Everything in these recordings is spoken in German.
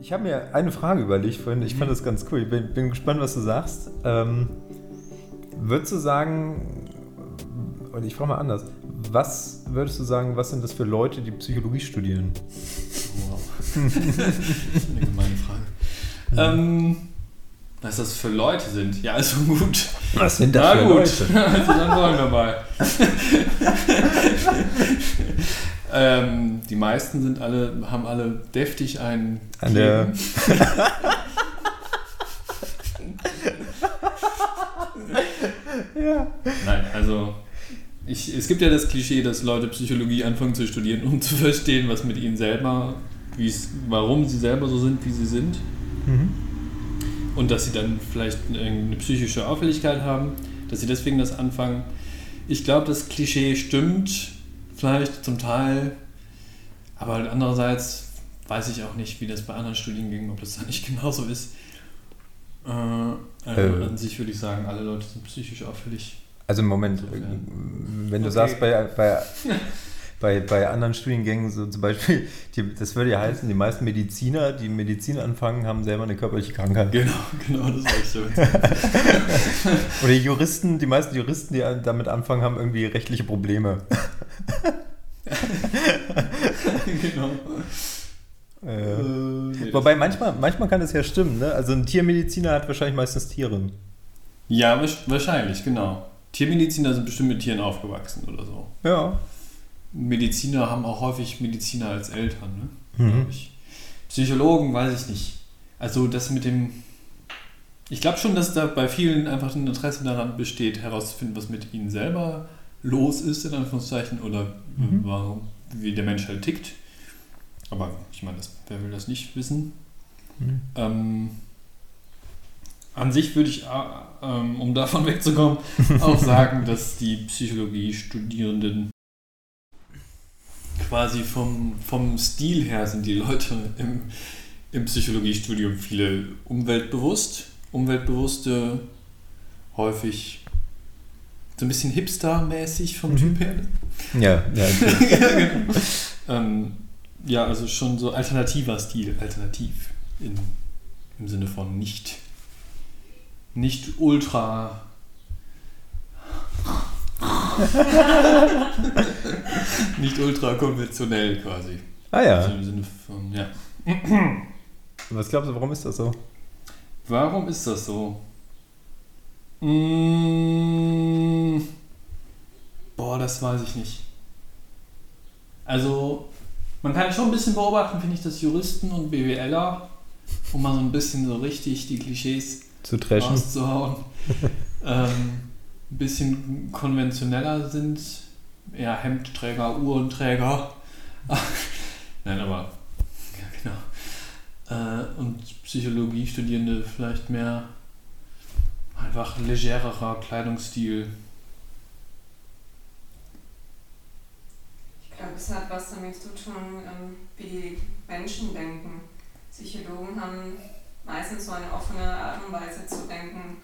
Ich habe mir eine Frage überlegt vorhin. Ich fand das ganz cool. Ich bin, bin gespannt, was du sagst. Ähm, würdest du sagen, und ich frage mal anders, was würdest du sagen, was sind das für Leute, die Psychologie studieren? Wow. Eine gemeine Frage. Ähm, was das für Leute sind? Ja, also gut. Was sind das Na für gut, Leute? also dann wollen wir mal. ähm, die meisten sind alle, haben alle deftig einen An der-. Ja. Nein, also ich, es gibt ja das Klischee, dass Leute Psychologie anfangen zu studieren, um zu verstehen, was mit ihnen selber, warum sie selber so sind, wie sie sind. Mhm. Und dass sie dann vielleicht eine psychische Auffälligkeit haben, dass sie deswegen das anfangen. Ich glaube, das Klischee stimmt vielleicht zum Teil, aber andererseits weiß ich auch nicht, wie das bei anderen Studiengängen, ob das da nicht genauso ist. Äh, also Äh. an sich würde ich sagen, alle Leute sind psychisch auffällig. Also im Moment, Okay. wenn du Okay. sagst, bei, bei, bei, bei anderen Studiengängen, so zum Beispiel, die, das würde ja heißen, die meisten Mediziner, die Medizin anfangen, haben selber eine körperliche Krankheit. Genau, genau, das war ich so. Oder Juristen, die meisten Juristen, die damit anfangen, haben irgendwie rechtliche Probleme. genau. Äh, nee, wobei manchmal, manchmal kann das ja stimmen, ne? Also ein Tiermediziner hat wahrscheinlich meistens Tiere. Ja, wahrscheinlich, genau. Tiermediziner sind bestimmt mit Tieren aufgewachsen oder so. Ja. Mediziner haben auch häufig Mediziner als Eltern, ne? Mhm. Psychologen weiß ich nicht. Also das mit dem. Ich glaube schon, dass da bei vielen einfach ein Interesse daran besteht, herauszufinden, was mit ihnen selber los ist, in Anführungszeichen, oder Mhm. warum, wie der Mensch halt tickt. Aber ich meine, das, wer will das nicht wissen? Mhm. Ähm, an sich würde ich, äh, ähm, um davon wegzukommen, auch sagen, dass die Psychologie-Studierenden quasi vom, vom Stil her sind die Leute im, im Psychologiestudium viele umweltbewusst, umweltbewusste, häufig so ein bisschen hipster-mäßig vom Mhm. Typ her. Ja, ja. okay. Ähm, ja, also schon so alternativer Stil, alternativ in, im Sinne von nicht, nicht ultra. nicht ultra konventionell quasi. Ah Also ja. im Sinne von, ja. Was glaubst du, warum ist das so? Warum ist das so? Mm, boah, das weiß ich nicht. Also, man kann schon ein bisschen beobachten, finde ich, dass Juristen und BWLer, um mal so ein bisschen so richtig die Klischees Zu trashen? rauszuhauen, ähm, ein bisschen konventioneller sind. Eher Hemdträger, Uhrenträger. Nein, aber ja, genau. Äh, und Psychologiestudierende vielleicht mehr einfach legererer Kleidungsstil. Ich glaube, es hat was damit zu tun, ähm, wie die Menschen denken. Psychologen haben meistens so eine offene Art und Weise zu denken,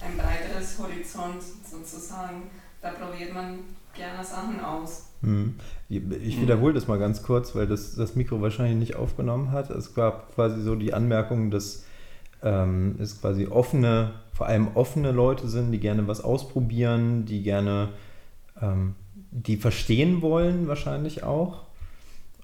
ein breiteres Horizont sozusagen. Da probiert man gerne Sachen aus. Hm. Ich wiederhole das mal ganz kurz, weil das, das Mikro wahrscheinlich nicht aufgenommen hat. Es gab quasi so die Anmerkung, dass ähm, es quasi offene, vor allem offene Leute sind, die gerne was ausprobieren, die gerne, ähm, die verstehen wollen wahrscheinlich auch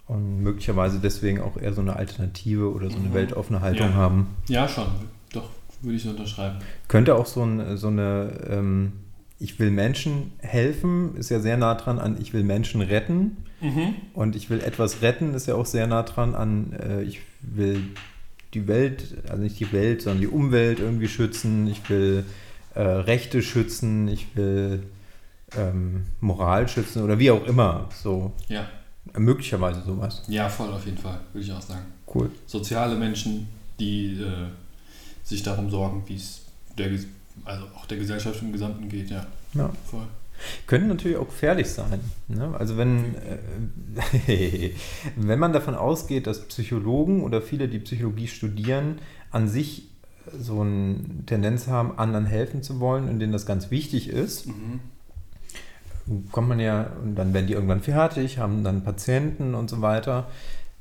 und möglicherweise deswegen auch eher so eine Alternative oder so eine Mhm. weltoffene Haltung Ja. haben. Ja, schon. Doch, würde ich so unterschreiben. Könnte auch so, ein, so eine, ähm, ich will Menschen helfen, ist ja sehr nah dran an, ich will Menschen retten. Mhm. Und ich will etwas retten, ist ja auch sehr nah dran an, äh, ich will die Welt, also nicht die Welt, sondern die Umwelt irgendwie schützen, ich will äh, Rechte schützen, ich will ähm, Moral schützen oder wie auch immer. So Ja. möglicherweise sowas. ja, voll auf jeden Fall, würde ich auch sagen. Cool. Soziale Menschen, die äh, sich darum sorgen, wie es der, also auch der Gesellschaft im Gesamten geht, ja. Ja. Voll. Können natürlich auch gefährlich sein. Ne? Also wenn, äh, wenn man davon ausgeht, dass Psychologen oder viele, die Psychologie studieren, an sich so eine Tendenz haben, anderen helfen zu wollen und denen das ganz wichtig ist, Mhm. kommt man ja, und dann werden die irgendwann fertig, haben dann Patienten und so weiter,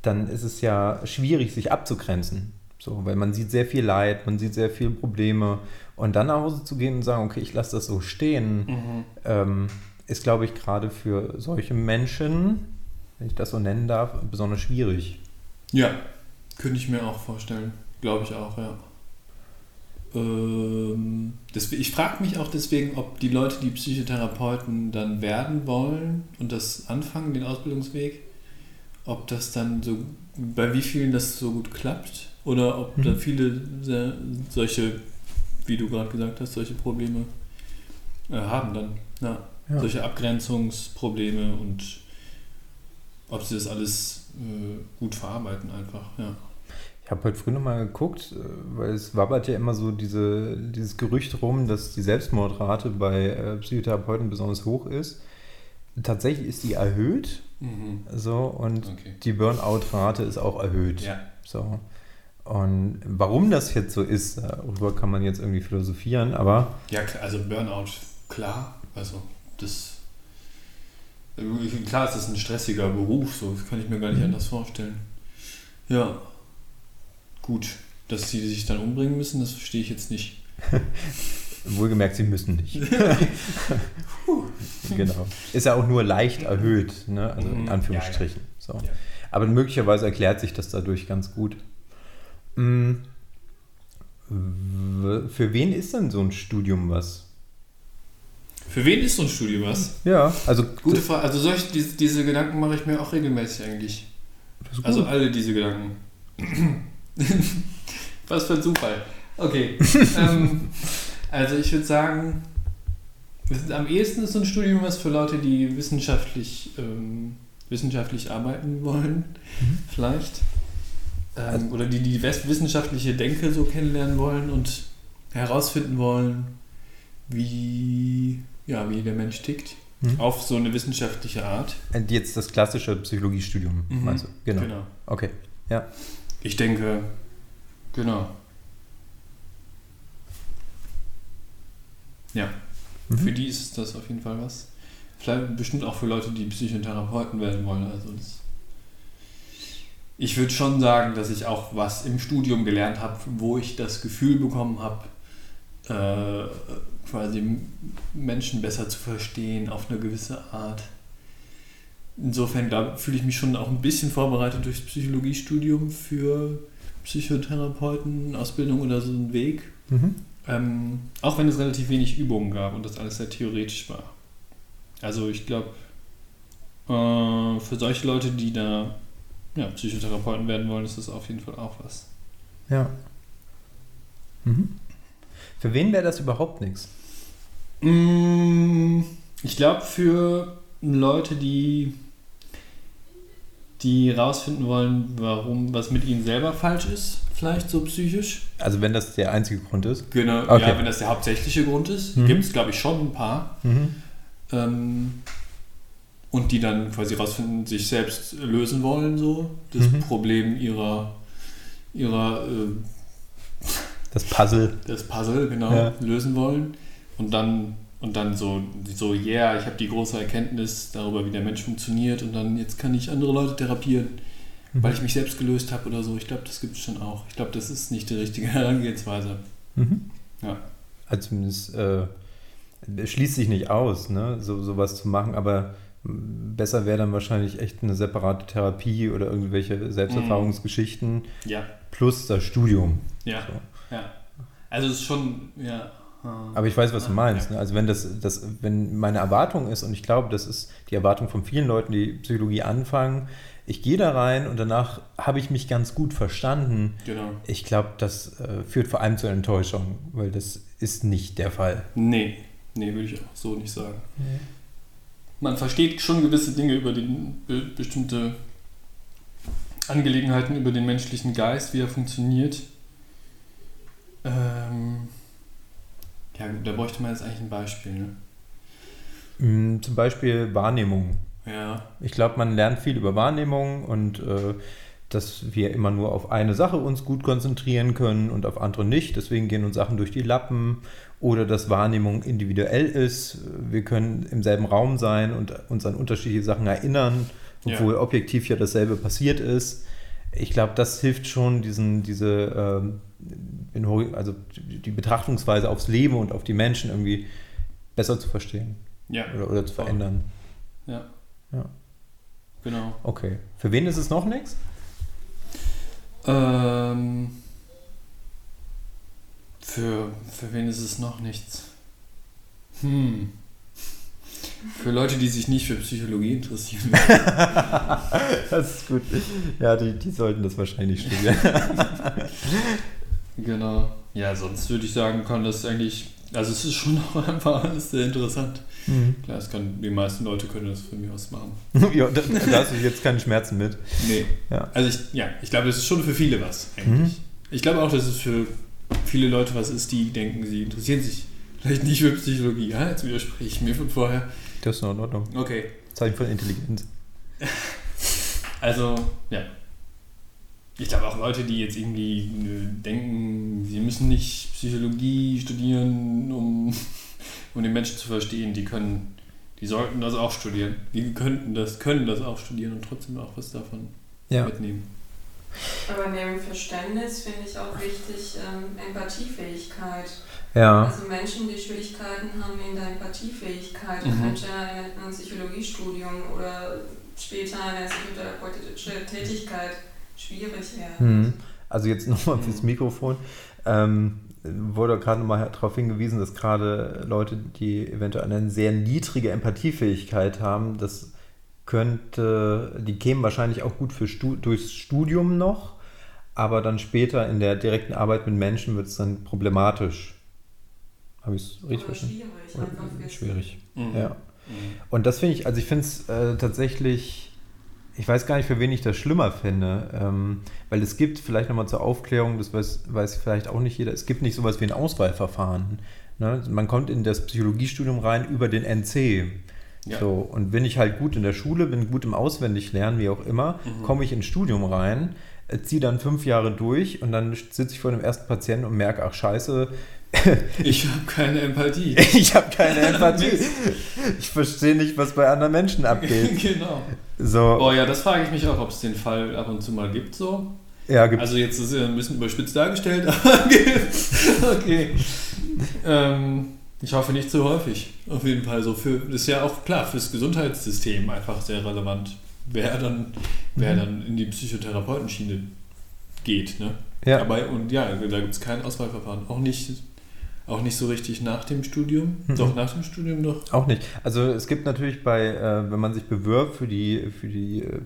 dann ist es ja schwierig, sich abzugrenzen. So, weil man sieht sehr viel Leid, man sieht sehr viele Probleme. Und dann nach Hause zu gehen und sagen, okay, ich lasse das so stehen, Mhm. ähm, ist, glaube ich, gerade für solche Menschen, wenn ich das so nennen darf, besonders schwierig. Ja, könnte ich mir auch vorstellen. Glaube ich auch, ja. Ähm, deswegen, ich frage mich auch deswegen, ob die Leute, die Psychotherapeuten dann werden wollen und das anfangen, den Ausbildungsweg, ob das dann so, bei wie vielen das so gut klappt oder ob da Mhm. viele sehr, solche, wie du gerade gesagt hast, solche Probleme äh, haben dann. Ja. Ja. Solche Abgrenzungsprobleme und ob sie das alles äh, gut verarbeiten einfach, ja. Ich habe heute früh nochmal geguckt, äh, weil es wabbert ja immer so diese, dieses Gerücht rum, dass die Selbstmordrate bei äh, Psychotherapeuten besonders hoch ist. Tatsächlich ist die erhöht Mhm. so, und Okay. die Burnout-Rate ist auch erhöht. Ja. So. Und warum das jetzt so ist, darüber kann man jetzt irgendwie philosophieren, aber Ja, also Burnout, klar. Also das. Klar ist das ein stressiger Beruf, so das kann ich mir gar nicht Mhm. anders vorstellen. Ja. Gut. Dass sie sich dann umbringen müssen, das verstehe ich jetzt nicht. wohlgemerkt, sie müssen nicht. genau. Ist ja auch nur leicht erhöht, ne? also Mhm. in Anführungsstrichen. So. Ja. Aber möglicherweise erklärt sich das dadurch ganz gut. W- Für wen ist denn so ein Studium was? Für wen ist so ein Studium was? Ja, also Gute Frage. Also solche, diese, diese Gedanken mache ich mir auch regelmäßig eigentlich. Also alle diese Gedanken. Was für ein Zufall. Okay. ähm, also ich würde sagen, am ehesten ist so ein Studium was für Leute, die wissenschaftlich, ähm, wissenschaftlich arbeiten wollen, Mhm. vielleicht. Ähm, Also- oder die die wes- wissenschaftliche Denke so kennenlernen wollen und herausfinden wollen, wie, ja, wie der Mensch tickt. Mhm. Auf so eine wissenschaftliche Art. Und Jetzt das klassische Psychologiestudium, Mhm. meinst du? Genau. genau. Okay. Ich denke, genau. Ja, Mhm. für die ist das auf jeden Fall was. Vielleicht bestimmt auch für Leute, die Psychotherapeuten werden wollen. Also das ich würde schon sagen, dass ich auch was im Studium gelernt habe, wo ich das Gefühl bekommen habe, äh, quasi Menschen besser zu verstehen auf eine gewisse Art. Insofern fühle ich mich schon auch ein bisschen vorbereitet durchs Psychologiestudium für Psychotherapeuten, Ausbildung oder so einen Weg. Mhm. Ähm, auch wenn es relativ wenig Übungen gab und das alles sehr theoretisch war. Also ich glaube, äh, für solche Leute, die da ja, Psychotherapeuten werden wollen, ist das auf jeden Fall auch was. Ja. Mhm. Für wen wäre das überhaupt nichts? Mm, Ich glaube, für Leute, die, die rausfinden wollen, warum was mit ihnen selber falsch ist, vielleicht so psychisch. Also wenn das der einzige Grund ist. Genau, Okay. ja, wenn das der hauptsächliche Grund ist, Mhm. gibt es, glaube ich, schon ein paar. Mhm. Ähm, und die dann quasi rausfinden, sich selbst lösen wollen, so das Mhm. Problem ihrer, ihrer äh, Das Puzzle. das Puzzle genau Ja. lösen wollen und dann und dann so so yeah ich habe die große Erkenntnis darüber wie der Mensch funktioniert und dann jetzt kann ich andere Leute therapieren Mhm. weil ich mich selbst gelöst habe oder so ich glaube das gibt es schon auch ich glaube das ist nicht die richtige Herangehensweise Mhm. Ja. Also zumindest äh, es schließt sich nicht aus, ne, so sowas zu machen, aber besser wäre dann wahrscheinlich echt eine separate Therapie oder irgendwelche Selbsterfahrungsgeschichten ja plus das Studium. ja So. ja also es ist schon ja äh, Aber ich weiß, was du meinst. Ne? Also wenn das, das, wenn meine Erwartung ist, und ich glaube, das ist die Erwartung von vielen Leuten, die Psychologie anfangen, ich gehe da rein und danach habe ich mich ganz gut verstanden. genau Ich glaube, das äh, führt vor allem zur Enttäuschung, weil das ist nicht der Fall. nee nee würde ich auch so nicht sagen man versteht schon gewisse Dinge über den be bestimmte Angelegenheiten über den menschlichen Geist, wie er funktioniert. Ähm, ja, gut, da bräuchte man jetzt eigentlich ein Beispiel. Ne? Mm, Zum Beispiel Wahrnehmung. Ja, Ich glaube, man lernt viel über Wahrnehmung und äh, dass wir immer nur auf eine Sache uns gut konzentrieren können und auf andere nicht. Deswegen gehen uns Sachen durch die Lappen oder dass Wahrnehmung individuell ist. Wir können im selben Raum sein und uns an unterschiedliche Sachen erinnern, Ja. obwohl objektiv ja dasselbe passiert ist. ich glaube, das hilft schon, diesen, diese, ähm, also die Betrachtungsweise aufs Leben und auf die Menschen irgendwie besser zu verstehen Ja, oder, oder zu verändern. ja. Ja. Genau. Okay. Für wen ist es noch nichts? Ähm, für, für wen ist es noch nichts? Hm. Für Leute, die sich nicht für Psychologie interessieren. Das ist gut. Ja, die, die sollten das wahrscheinlich studieren. genau. Ja, sonst würde ich sagen, kann das eigentlich. Also, es ist schon auch einfach alles sehr interessant. Mhm. Klar, es kann, die meisten Leute können das von mir aus machen. ja, da, da hast du jetzt keine Schmerzen mit. Nee. Ja. Also, ich, ja, ich glaube, das ist schon für viele was, eigentlich. Ich glaube auch, dass es für viele Leute was ist, die denken, sie interessieren sich vielleicht nicht für Psychologie. Ja, jetzt widerspreche ich mir von vorher. Das ist noch in Ordnung. Okay. Zeichen von Intelligenz. Also, ja. Ich glaube auch Leute, die jetzt irgendwie äh, denken, sie müssen nicht Psychologie studieren, um, um den Menschen zu verstehen, die können, die sollten das auch studieren. Die könnten das, können das auch studieren und trotzdem auch was davon Ja. mitnehmen. Aber neben Verständnis finde ich auch wichtig ähm, Empathiefähigkeit. Ja. Also Menschen, die Schwierigkeiten haben in der Empathiefähigkeit, Mhm. könnte ein, ein Psychologiestudium oder später eine psychotherapeutische Tätigkeit schwierig werden. Mhm. Also jetzt nochmal fürs Mhm. Mikrofon. Ähm, wurde gerade nochmal darauf hingewiesen, dass gerade Leute, die eventuell eine sehr niedrige Empathiefähigkeit haben, das könnte, die kämen wahrscheinlich auch gut für Stu durchs Studium noch, aber dann später in der direkten Arbeit mit Menschen wird es dann problematisch. Habe ich es richtig verstanden? schwierig, Oder Schwierig. Mhm. Ja. Mhm. Und das finde ich, also ich finde es äh, tatsächlich, ich weiß gar nicht, für wen ich das schlimmer finde, ähm, weil es gibt, vielleicht nochmal zur Aufklärung, das weiß, weiß vielleicht auch nicht jeder, es gibt nicht sowas wie ein Auswahlverfahren. Ne? Man kommt in das Psychologiestudium rein über den NC. Ja. So, und bin ich halt gut in der Schule, bin gut im Auswendiglernen, wie auch immer, Mhm. komme ich ins Studium rein, ziehe dann fünf Jahre durch und dann sitze ich vor dem ersten Patienten und merke, ach scheiße, Ich habe keine Empathie. ich habe keine Empathie. Ich verstehe nicht, was bei anderen Menschen abgeht. genau. So, Boah, ja, das frage ich mich auch, ob es den Fall ab und zu mal gibt so. ja, gibt Also jetzt ist er ein bisschen überspitzt dargestellt, aber okay. Ähm, ich hoffe nicht zu häufig. Auf jeden Fall so für das ist ja auch klar fürs Gesundheitssystem einfach sehr relevant, wer dann wer Mhm. dann in die Psychotherapeutenschiene geht, ne? Ja. Aber und ja, da gibt es kein Auswahlverfahren, auch nicht auch nicht so richtig nach dem Studium. Mhm. Doch nach dem Studium doch. Auch nicht. Also es gibt natürlich bei, äh, wenn man sich bewirbt für die, für die äh,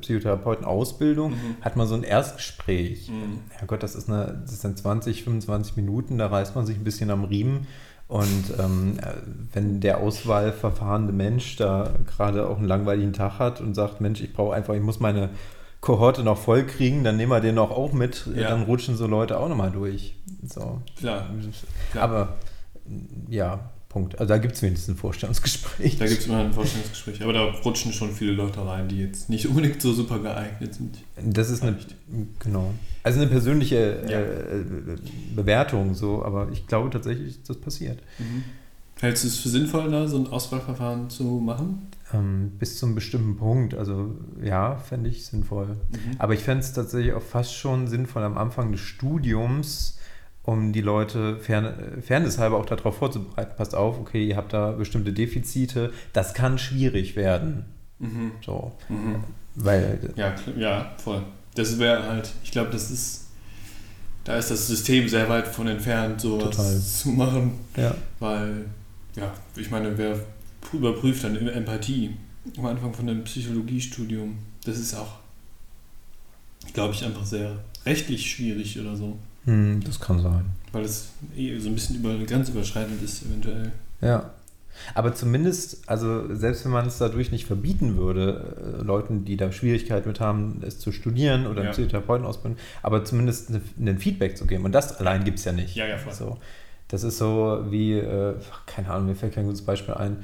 Psychotherapeuten-Ausbildung, Mhm. hat man so ein Erstgespräch. Mhm. Ja Gott, das ist eine, das sind 20, 25 Minuten, da reißt man sich ein bisschen am Riemen. Und ähm, äh, wenn der auswahlverfahrende Mensch da gerade auch einen langweiligen Tag hat und sagt, Mensch, ich brauche einfach, ich muss meine Kohorte noch voll kriegen, dann nehmen wir den noch auch mit, Ja. dann rutschen so Leute auch nochmal durch. So. Klar. Klar. Aber ja, Punkt. Also da gibt es wenigstens ein Vorstellungsgespräch. Da gibt es immer ein Vorstellungsgespräch. Aber da rutschen schon viele Leute rein, die jetzt nicht unbedingt so super geeignet sind. Das ist eine, genau. Also eine persönliche Ja. äh, Bewertung, so, aber ich glaube tatsächlich, dass das passiert. Hältst du es für sinnvoll, da so ein Auswahlverfahren zu machen? Ähm, bis zu einem bestimmten Punkt, also ja, fände ich sinnvoll. Aber ich fände es tatsächlich auch fast schon sinnvoll am Anfang des Studiums, um die Leute fern, fairnesshalber auch darauf vorzubereiten. Passt auf, okay, ihr habt da bestimmte Defizite, das kann schwierig werden. Mhm. So, Mhm. weil Ja, ja, voll. Das wäre halt, ich glaube, das ist, da ist das System sehr weit von entfernt, sowas Total. zu machen, ja, weil, ja, ich meine, wer pr- überprüft dann Empathie am Anfang von einem Psychologiestudium, das ist auch, glaube ich, einfach sehr rechtlich schwierig oder so, hm, das kann sein. weil es eh so ein bisschen über grenzüberschreitend ist, eventuell. Ja. Aber zumindest, also selbst wenn man es dadurch nicht verbieten würde, äh, Leuten, die da Schwierigkeiten mit haben, es zu studieren oder Ja. einen Psychotherapeuten ausbilden, aber zumindest ne- ein Feedback zu geben. Und das allein gibt es ja nicht. Ja, ja, voll. So. Das ist so wie, äh, keine Ahnung, mir fällt kein gutes Beispiel ein.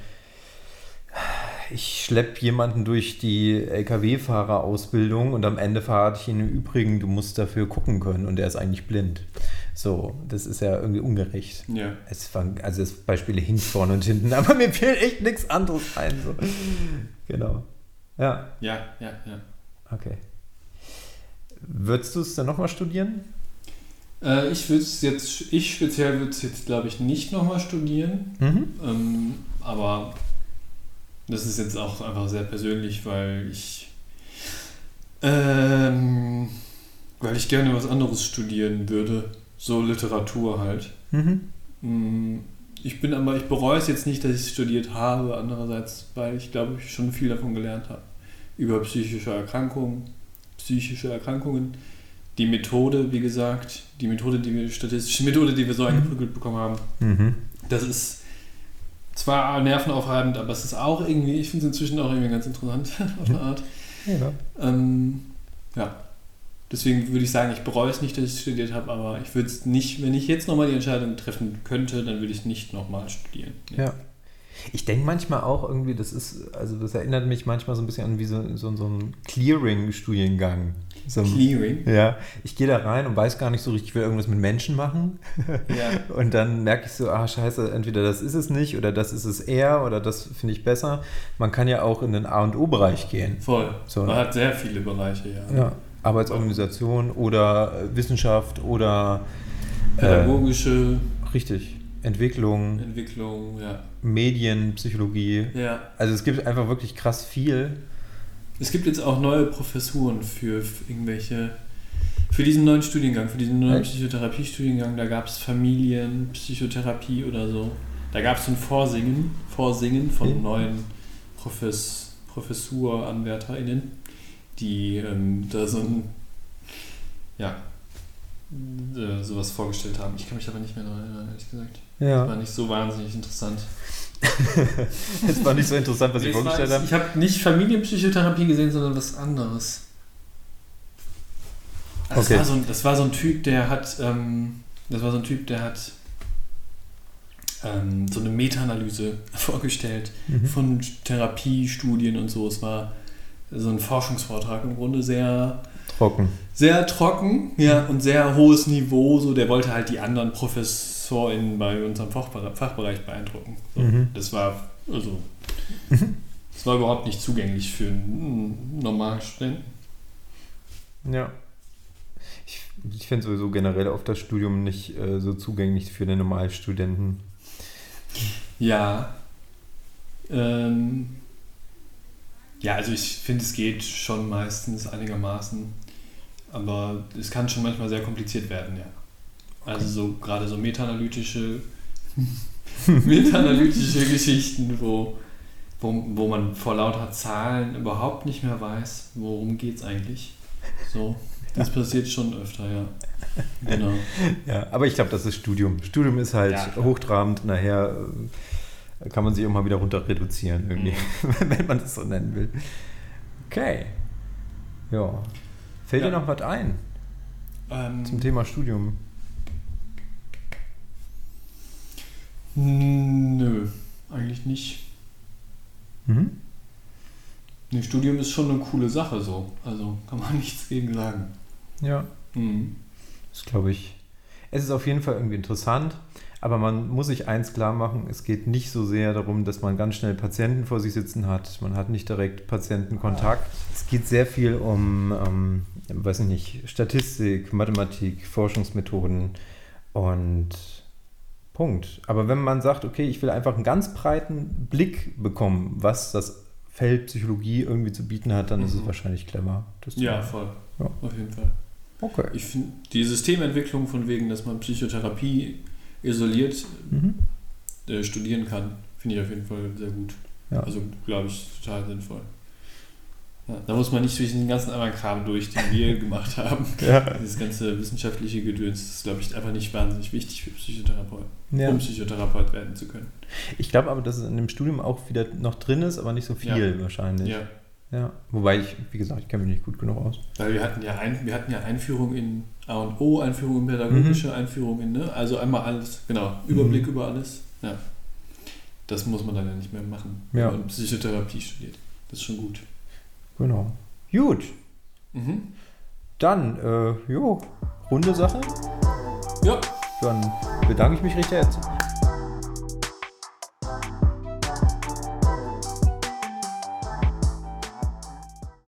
Ich schleppe jemanden durch die LKW-Fahrerausbildung und am Ende verrate ich ihn im Übrigen, du musst dafür gucken können und er ist eigentlich blind. So, das ist ja irgendwie ungerecht. Ja. Es waren, also das Beispiele hinten, vorne und hinten, aber mir fällt echt nichts anderes ein. So. Genau. Ja, Ja, ja, ja. okay. Würdest du es dann nochmal studieren? Äh, ich würde es jetzt, ich speziell würde es jetzt, glaube ich, nicht nochmal studieren. Mhm. Ähm, aber das ist jetzt auch einfach sehr persönlich, weil ich ähm, weil ich gerne was anderes studieren würde. So Literatur halt. Mhm. Mm, Ich bin aber, ich bereue es jetzt nicht, dass ich es studiert habe, andererseits, weil ich glaube, ich schon viel davon gelernt habe. Über psychische Erkrankungen, psychische Erkrankungen. Die Methode, wie gesagt, die Methode, die wir, statistische Methode, die wir so eingeprügelt bekommen haben, Mhm. das ist zwar nervenaufreibend, aber es ist auch irgendwie, ich finde es inzwischen auch irgendwie ganz interessant auf eine Art. Ja. Ähm, ja. Deswegen würde ich sagen, ich bereue es nicht, dass ich es studiert habe, aber ich würde es nicht, wenn ich jetzt nochmal die Entscheidung treffen könnte, dann würde ich es nicht nochmal studieren. Nee. Ja. Ich denke manchmal auch irgendwie, das ist, also das erinnert mich manchmal so ein bisschen an wie so, so, so ein Clearing-Studiengang. So, ein- Clearing. ja, ich gehe da rein und weiß gar nicht so richtig, ich will irgendwas mit Menschen machen. Ja. Und dann merke ich so, ah scheiße, entweder das ist es nicht oder das ist es eher oder das finde ich besser. Man kann ja auch in den A und O-Bereich gehen. Voll. So. Man hat sehr viele Bereiche, ja. Ja. Arbeitsorganisation oder äh, Wissenschaft oder Pädagogische äh, richtig, Entwicklung, Entwicklung, ja. Medien, Psychologie. Ja. Also es gibt einfach wirklich krass viel. Es gibt jetzt auch neue Professuren für, irgendwelche, für diesen neuen Studiengang, für diesen neuen? Psychotherapie-Studiengang, da gab es Familienpsychotherapie oder so. Da gab es so ein Vorsingen, Vorsingen von Mhm. neuen Profes, ProfessuranwärterInnen, die ähm, da so ein, ja, äh, sowas vorgestellt haben. Ich kann mich aber nicht mehr daran erinnern, ehrlich gesagt. War Ja. nicht so wahnsinnig interessant. Es war nicht so interessant, was Sie war vorgestellt haben. Ich habe nicht Familienpsychotherapie gesehen, sondern was anderes. Also Okay. Das, war so ein, das war so ein Typ, der hat, ähm, das war so ein Typ, der hat ähm, so eine Meta-Analyse vorgestellt Mhm. von Therapiestudien und so. Es war so ein Forschungsvortrag im Grunde sehr, Trocken. sehr trocken, ja, und sehr hohes Niveau. So, der wollte halt die anderen ProfessorInnen bei unserem Fachbere- Fachbereich beeindrucken. So. Mhm. Das war, also, das war überhaupt nicht zugänglich für einen normalen Studenten. Ja. Ich, ich finde sowieso generell oft das Studium nicht äh, so zugänglich für den Normalstudenten. Ja. Ähm, ja, also ich finde, es geht schon meistens einigermaßen, aber es kann schon manchmal sehr kompliziert werden, ja. Also so gerade so meta-analytische meta-analytische Geschichten, wo, wo, wo man vor lauter Zahlen überhaupt nicht mehr weiß, worum geht es eigentlich. So, das passiert schon öfter, ja. Genau. Ja, aber ich glaube, das ist Studium. Studium ist halt Ja, hochtrabend, nachher äh, kann man sich immer wieder runter reduzieren, irgendwie, Mhm. wenn man das so nennen will. Okay. Ja. Fällt Ja. dir noch was ein Ähm, zum Thema Studium? Nö, eigentlich nicht. Mhm. Nee, Studium ist schon eine coole Sache so. Also kann man nichts gegen sagen. Ja. Mhm. Das glaube ich. Es ist auf jeden Fall irgendwie interessant, aber man muss sich eins klar machen, es geht nicht so sehr darum, dass man ganz schnell Patienten vor sich sitzen hat. Man hat nicht direkt Patientenkontakt. Es geht sehr viel um, ähm, weiß ich nicht, Statistik, Mathematik, Forschungsmethoden und Punkt. Aber wenn man sagt, okay, ich will einfach einen ganz breiten Blick bekommen, was das Feld Psychologie irgendwie zu bieten hat, dann ist es Mhm. wahrscheinlich clever. Ja, voll. Ja. Auf jeden Fall. Okay. Ich finde die Systementwicklung von wegen, dass man Psychotherapie isoliert Mhm. äh, studieren kann, finde ich auf jeden Fall sehr gut. Ja. Also glaube ich total sinnvoll. Ja, da muss man nicht durch den ganzen anderen Kram durch, den wir gemacht haben. Ja. Dieses ganze wissenschaftliche Gedöns ist, glaube ich, einfach nicht wahnsinnig wichtig für Psychotherapeuten, Ja. um Psychotherapeut werden zu können. Ich glaube aber, dass es in dem Studium auch wieder noch drin ist, aber nicht so viel wahrscheinlich. Ja, Ja. Wobei ich, wie gesagt, ich kenne mich nicht gut genug aus. weil wir hatten ja, ein, wir hatten ja Einführung in A und O, Einführung in pädagogische, Einführung in, ne? also einmal alles, genau, Überblick Mhm. über alles. Ja. Das muss man dann ja nicht mehr machen, Ja. wenn man Psychotherapie studiert. Das ist schon gut. Genau. Gut. Mhm. Dann, äh, jo, runde Sache. Ja, Dann bedanke ich mich recht herzlich.